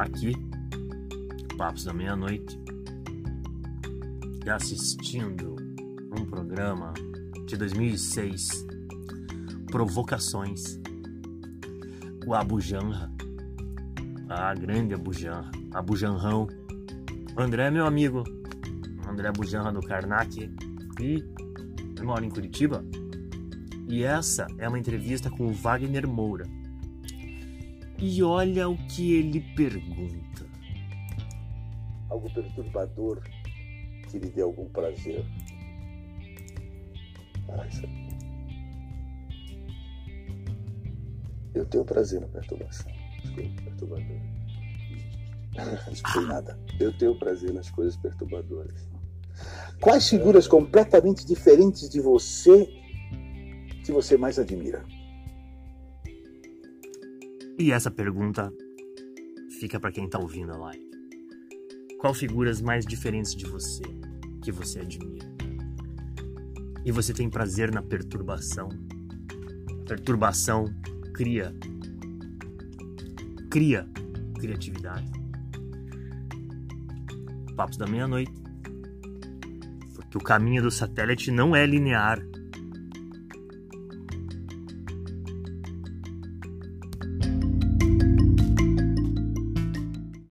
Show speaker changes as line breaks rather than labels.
aqui, Papos da Meia-Noite, e assistindo um programa de 2006, Provocações, o Abu Janra, a grande Abu Janra, Abu Janrão. André é meu amigo, André Abu Janra do Karnak, e eu moro em Curitiba. E essa é uma entrevista com o Wagner Moura. E olha o que ele pergunta.
Algo perturbador que lhe dê algum prazer. Isso... Eu tenho prazer na perturbação. Perturbadoras. Não nada. Eu tenho prazer nas coisas perturbadoras. Quais figuras completamente diferentes de você que você mais admira?
E essa pergunta fica para quem está ouvindo a live. Qual figuras mais diferentes de você que você admira? E você tem prazer na perturbação? perturbação cria cria criatividade. Papos da meia-noite. Porque o caminho do satélite não é linear